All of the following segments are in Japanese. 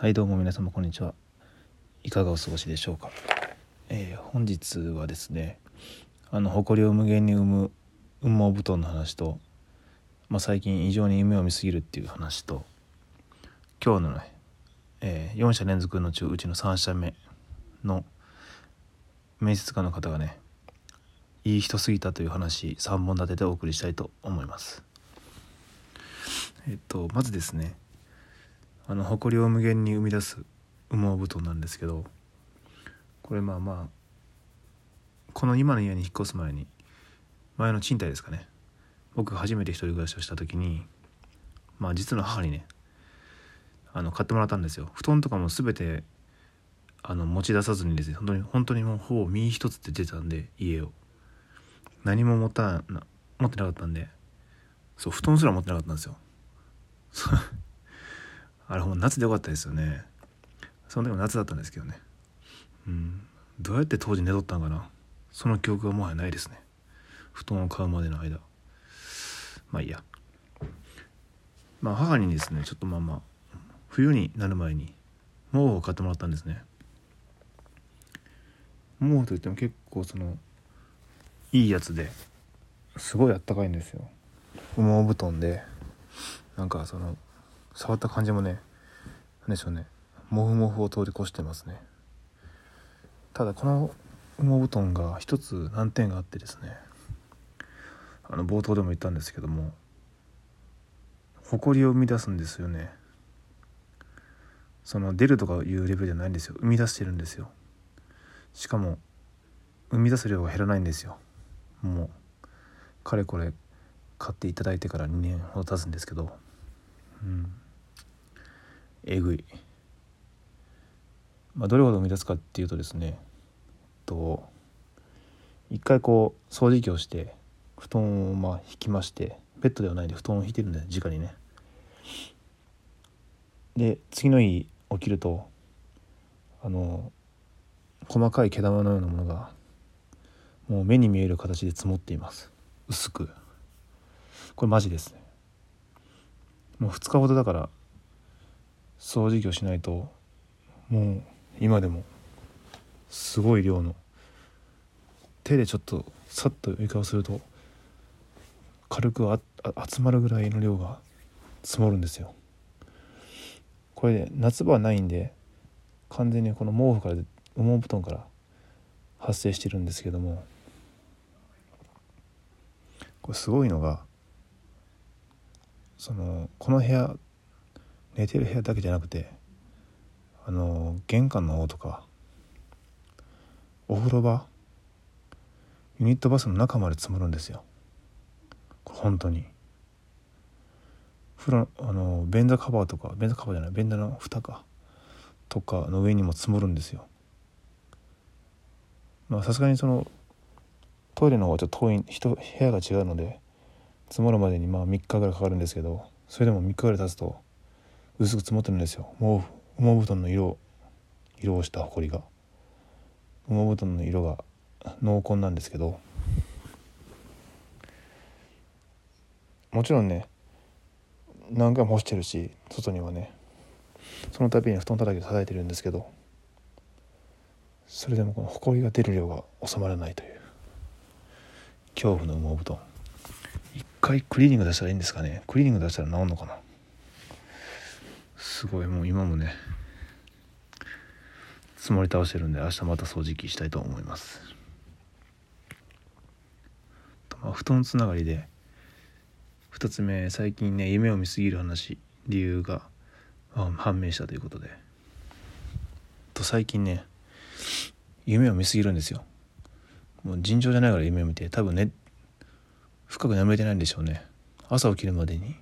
はいどうも皆様こんにちは。いかがお過ごしでしょうか、えー、本日はですねあの誇りを無限に生む羽毛布団の話と、まあ、最近異常に夢を見すぎるっていう話と今日のね、えー、4社連続のうちうちの3社目の面接官の方がねいい人すぎたという話3本立てでお送りしたいと思います。えっとまずですねあの誇りを無限に生み出す羽毛布団なんですけどこれまあまあこの今の家に引っ越す前に前の賃貸ですかね。僕初めて一人暮らしをした時にまあ実の母にねあの買ってもらったんですよ。布団とかも全てあの持ち出さずにですね本当に本当にもうほぼ身一つって出たんで家を。何も持ったな持ってなかったんでそう布団すら持ってなかったんですよ。あれもう夏でよかったですよね。その時も夏だったんですけどね。うん。どうやって当時寝とったんかな。その記憶がもはやないですね。布団を買うまでの間。まあいいや。まあ母にですねちょっとまあまあ冬になる前に毛布を買ってもらったんですね。毛布といっても結構そのいいやつですごいあったかいんですよ。羽毛布団でなんかその触った感じもね何でしょうね。モフモフを通り越してますね。ただこの羽毛布団が一つ難点があってですね。あの冒頭でも言ったんですけども埃を生み出すんですよね。その出るとかいうレベルじゃないんですよ。生み出してるんですよ。しかも生み出す量が減らないんですよ。もうかれこれ買っていただいてから2年ほど経つんですけど。うん。えぐい、まあ、どれほど生み出すかっていうとですねと一回こう掃除機をして布団をまあ引きましてベッドではないで布団を引いてるんで直にね。で次の日起きるとあの細かい毛玉のようなものがもう目に見える形で積もっています。薄く。これマジですね。もう2日ほどだから掃除機をしないともう今でもすごい量の手でちょっとさっと床をすると軽くあ集まるぐらいの量が積もるんですよ。これで夏場はないんで完全にこの毛布から羽毛布団から発生してるんですけどもこれすごいのがそのこの部屋寝てる部屋だけじゃなくてあの玄関の方とかお風呂場ユニットバスの中まで積もるんですよ。これ本当に。風呂あの便座カバーとか便座カバーじゃない便座の蓋かとかの上にも積もるんですよ。まあさすがにそのトイレの方はちょっと遠い人部屋が違うので積もるまでにまあ3日ぐらいかかるんですけどそれでも3日ぐらい経つと薄く積もってるんですよ。毛布羽毛布団の色色をした埃が。羽毛布団の色が濃紺なんですけど。もちろんね何回も干してるし外にはね。その度に布団叩きで叩いてるんですけど。それでもこの埃が出る量が収まらないという。恐怖の羽毛布団。一回クリーニング出したらいいんですかね。クリーニング出したら治んのかな。すごいもう今もね積もり倒してるんで明日また掃除機したいと思います。まあ、布団つながりで2つ目最近ね夢を見すぎる話理由が、あ、判明したということで。と最近ね夢を見すぎるんですよ。もう尋常じゃないから夢を見て。多分ね深く眠れてないんでしょうね。朝起きるまでに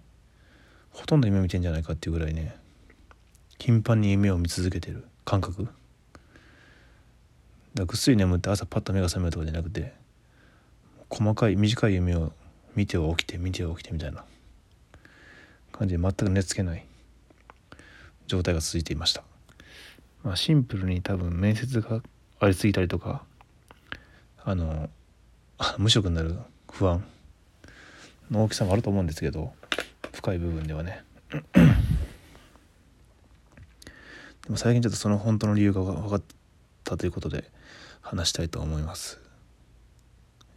ほとんど夢見てんじゃないかっていうぐらいね頻繁に夢を見続けてる。感覚。だぐっすり眠って朝パッと目が覚めるとかじゃなくて細かい短い夢を見ては起きて見ては起きてみたいな。感じで全く寝つけない。状態が続いていました、まあ、シンプルに多分面接がありすぎたりとかあの 無職になる不安の大きさもあると思うんですけど深い部分ではね。でも最近ちょっとその本当の理由が分かったということで話したいと思います。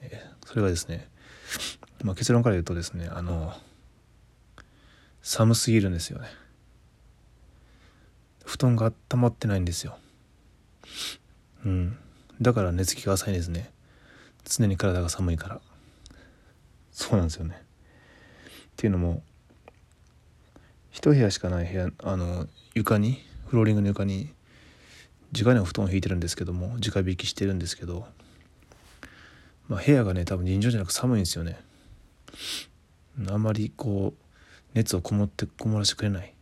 えそれがですね、まあ、結論から言うとですねあの寒すぎるんですよね。布団が温まってないんですよ。うん。だから寝つきが浅いですね。常に体が寒いから。そうなんですよね。っていうのも一部屋しかない部屋あの床にフローリングの床に直にお布団を引いてるんですけども直引きしてるんですけど、まあ、部屋がね多分尋常じゃなく寒いんですよね。あんまりこう熱をこもってこもらせてくれない。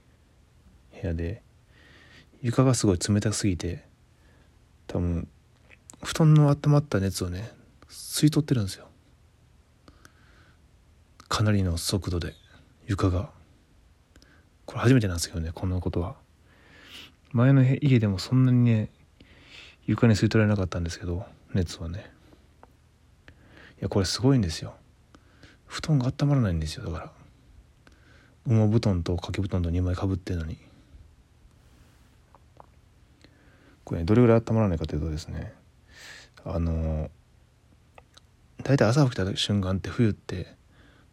部屋で。床がすごい冷たすぎて多分布団の温まった熱をね吸い取ってるんですよ。かなりの速度で床が。これ初めてなんですけどねこんなことは。前の家でもそんなにね床に吸い取られなかったんですけど熱はね。いやこれすごいんですよ。布団が温まらないんですよだから。羽毛布団と掛け布団と2枚かぶってるのに。これ、ね、どれぐらい温まらないかというとですねあの大体朝起きた瞬間って冬って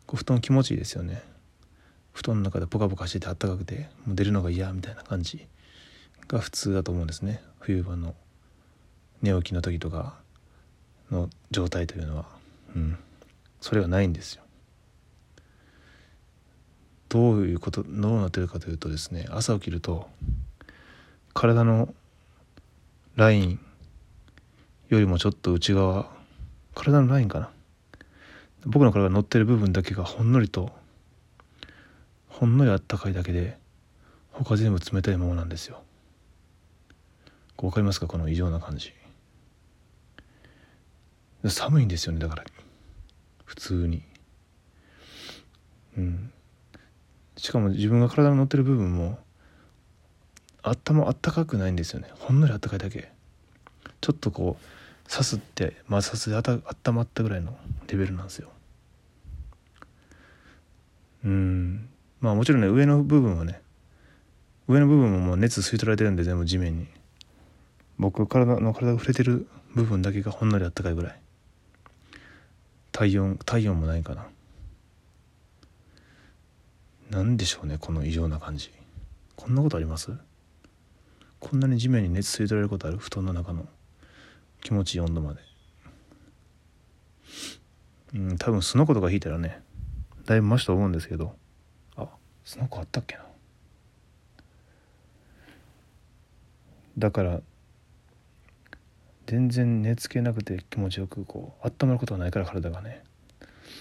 こう布団気持ちいいですよね。布団の中でポカポカしててあったかくてもう出るのが嫌みたいな感じ。が普通だと思うんですね。冬場の寝起きの時とかの状態というのは。うん。それがないんですよ。どういうことどうなってるかというとですね朝起きると体のラインよりもちょっと内側体のラインかな。僕の体が乗ってる部分だけがほんのりとほんのりあったかいだけで他全部冷たいままなんですよ。分かりますか？この異常な感じ。寒いんですよねだから。普通に。うん。しかも自分が体に乗ってる部分もあったまあったかくないんですよね。ほんのりあったかいだけ。ちょっとこうさすって摩擦であたあまったぐらいのレベルなんですよ。うん。まあもちろんね上の部分はね上の部分ももう熱吸い取られてるんで全部地面に。僕体の体が触れてる部分だけがほんのりあったかいぐらい。体温体温もないかな。何でしょうねこの異常な感じ。こんなことあります？こんなに地面に熱吸い取られることある？布団の中の。気持ちいい温度まで。うん多分スノコとか引いたらねだいぶマシと思うんですけど。あスノコあったっけな。だから全然寝つけなくて気持ちよくこう温まることがないから体がね。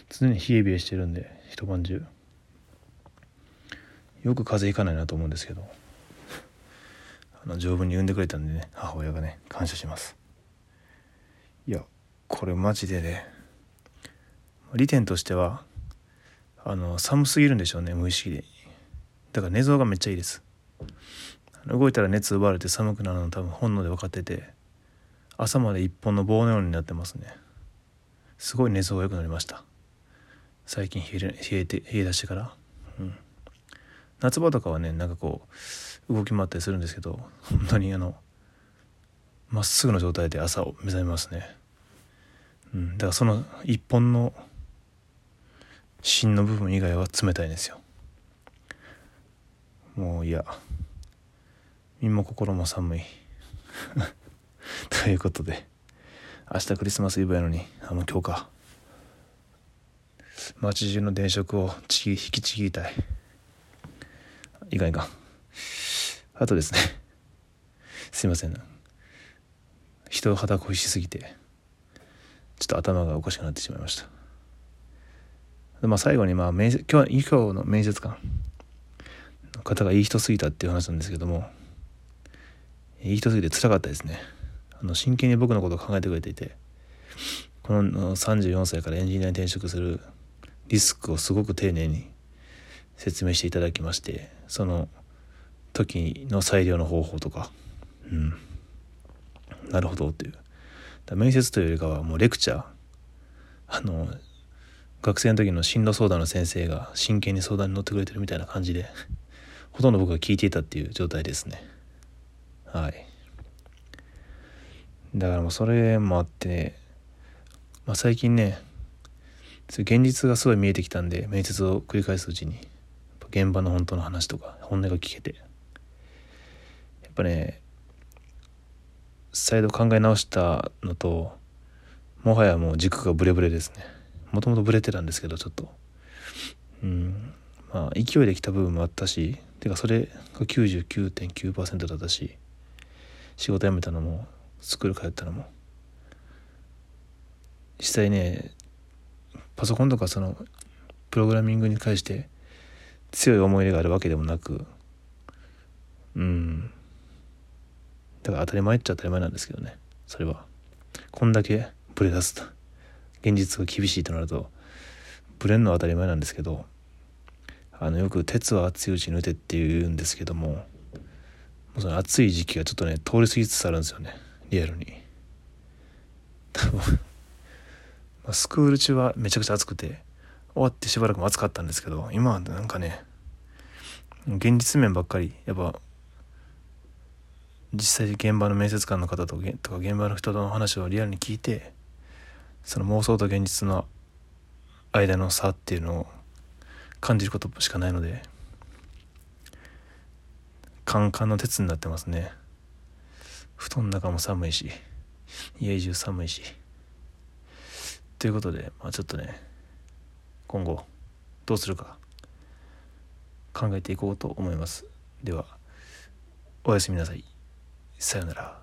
常に冷え冷えしてるんで一晩中。よく風邪ひかないなと思うんですけど。あの丈夫に産んでくれたんでね母親がね感謝します。いやこれマジでね利点としてはあの寒すぎるんでしょうね無意識で。だから寝相がめっちゃいいです。動いたら熱奪われて寒くなるの多分本能で分かってて。朝まで一本の棒のようになってますね。すごい寝相が良くなりました。最近冷えて冷え出してから。うん。夏場とかはねなんかこう動き回ったりするんですけど本当にあのまっすぐの状態で朝を目覚めますね、うん、だからその一本の芯の部分以外は冷たいんですよ。もういや身も心も寒い。ということで明日クリスマスイブやのにあの今日か。街中の電飾をち引きちぎりたい。いかんいか。んあとですね。すいません。人を肌恋しすぎてちょっと頭がおかしくなってしまいました。でまあ最後にまあ面接今日今日の面接官。の方がいい人すぎたっていう話なんですけども。いい人すぎて辛かったですね。あの真剣に僕のことを考えてくれていてこの34歳からエンジニアに転職するリスクをすごく丁寧に説明していただきましてその時の裁量の方法とかうんなるほどっていう。面接というよりかはもうレクチャー。あの学生の時の進路相談の先生が真剣に相談に乗ってくれてるみたいな感じでほとんど僕が聞いていたっていう状態ですね。はい。だからもうそれもあって、まあ、最近ね現実がすごい見えてきたんで面接を繰り返すうちに現場の本当の話とか本音が聞けてやっぱね再度考え直したのともはやもう軸がブレブレですね。もともとブレてたんですけどちょっと。うんまあ勢いできた部分もあったしてかそれが99.9%だったし仕事辞めたのもスクール通ったのも。実際ねパソコンとかそのプログラミングに対して強い思い入れがあるわけでもなくうん。だから当たり前っちゃ当たり前なんですけどねそれは。こんだけブレ出すと現実が厳しいとなるとブレんのは当たり前なんですけどあのよく「鉄は熱いうちに打て」って言うんですけどももうその熱い時期がちょっとね通り過ぎつつあるんですよね。リアルに。多分、まあ、スクール中はめちゃくちゃ暑くて終わってしばらくも暑かったんですけど今はなんかね現実面ばっかりやっぱ実際現場の面接官の方ととか現場の人との話をリアルに聞いてその妄想と現実の間の差っていうのを感じることしかないのでカンカンの鉄になってますね。布団の中も寒いし家中寒いし。ということでまあちょっとね今後どうするか考えていこうと思います。ではおやすみなさい。さよなら。